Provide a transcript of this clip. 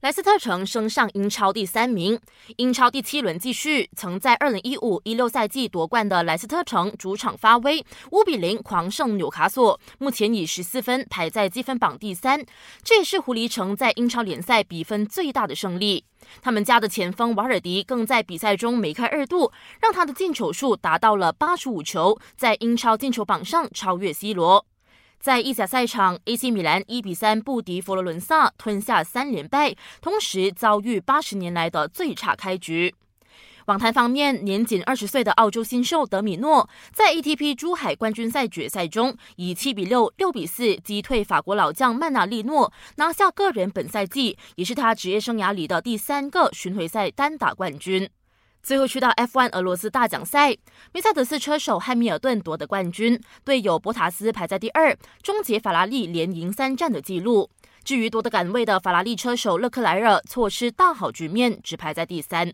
莱斯特城升上英超第三名。英超第七轮继续，曾在二零一五一六赛季夺冠的莱斯特城主场发威，五比零狂胜纽卡索，目前以十四分排在积分榜第三。这也是狐狸城在英超联赛比分最大的胜利。他们家的前锋瓦尔迪更在比赛中梅开二度，让他的进球数达到了八十五球，在英超进球榜上超越 C 罗。在意甲赛场，AC 米兰一比三不敌佛罗伦萨，吞下三连败，同时遭遇八十年来的最差开局。网坛方面，年仅二十岁的澳洲新秀德米诺在 ATP 珠海冠军赛决赛中以七比六、六比四击退法国老将曼纳利诺，拿下个人本赛季也是他职业生涯里的第三个巡回赛单打冠军。最后去到 F1 俄罗斯大奖赛，梅赛德斯车手汉密尔顿夺得冠军，队友博塔斯排在第二，终结法拉利连赢三战的纪录。至于夺得杆位的法拉利车手勒克莱尔，错失大好局面，只排在第三。